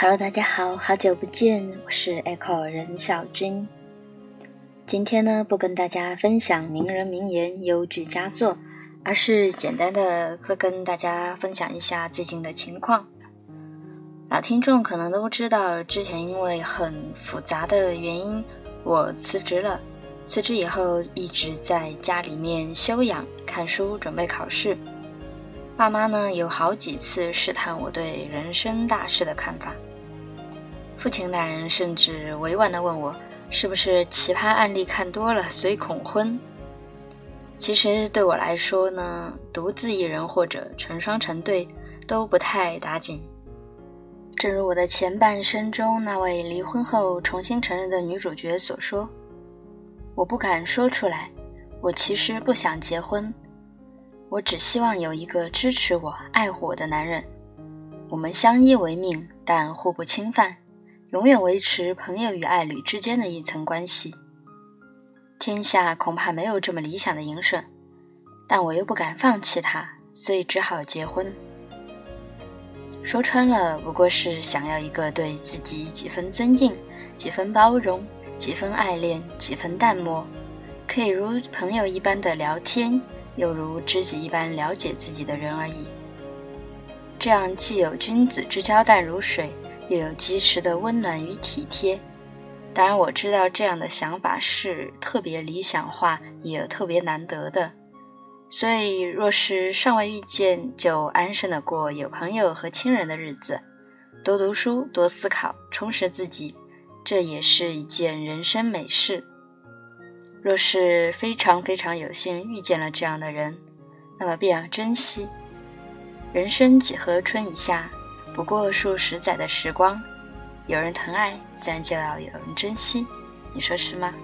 Hello，大家好，好久不见，我是 Echo 任小军。今天呢，不跟大家分享名人名言、优句佳作，而是简单的会跟大家分享一下最近的情况。老听众可能都知道，之前因为很复杂的原因，我辞职了。辞职以后，一直在家里面休养、看书、准备考试。爸妈呢，有好几次试探我对人生大事的看法。父亲大人甚至委婉地问我，是不是奇葩案例看多了，所以恐婚？其实对我来说呢，独自一人或者成双成对都不太打紧。正如我的前半生中那位离婚后重新承认的女主角所说：“我不敢说出来，我其实不想结婚，我只希望有一个支持我、爱护我的男人。我们相依为命，但互不侵犯。”永远维持朋友与爱侣之间的一层关系。天下恐怕没有这么理想的营生，但我又不敢放弃他，所以只好结婚。说穿了，不过是想要一个对自己几分尊敬、几分包容、几分爱恋、几分淡漠，可以如朋友一般的聊天，又如知己一般了解自己的人而已。这样既有君子之交淡如水。又有及时的温暖与体贴，当然我知道这样的想法是特别理想化，也特别难得的。所以，若是尚未遇见，就安生的过有朋友和亲人的日子，多读书，多思考，充实自己，这也是一件人生美事。若是非常非常有幸遇见了这样的人，那么便要珍惜。人生几何春已夏。不过数十载的时光，有人疼爱，自然就要有人珍惜，你说是吗？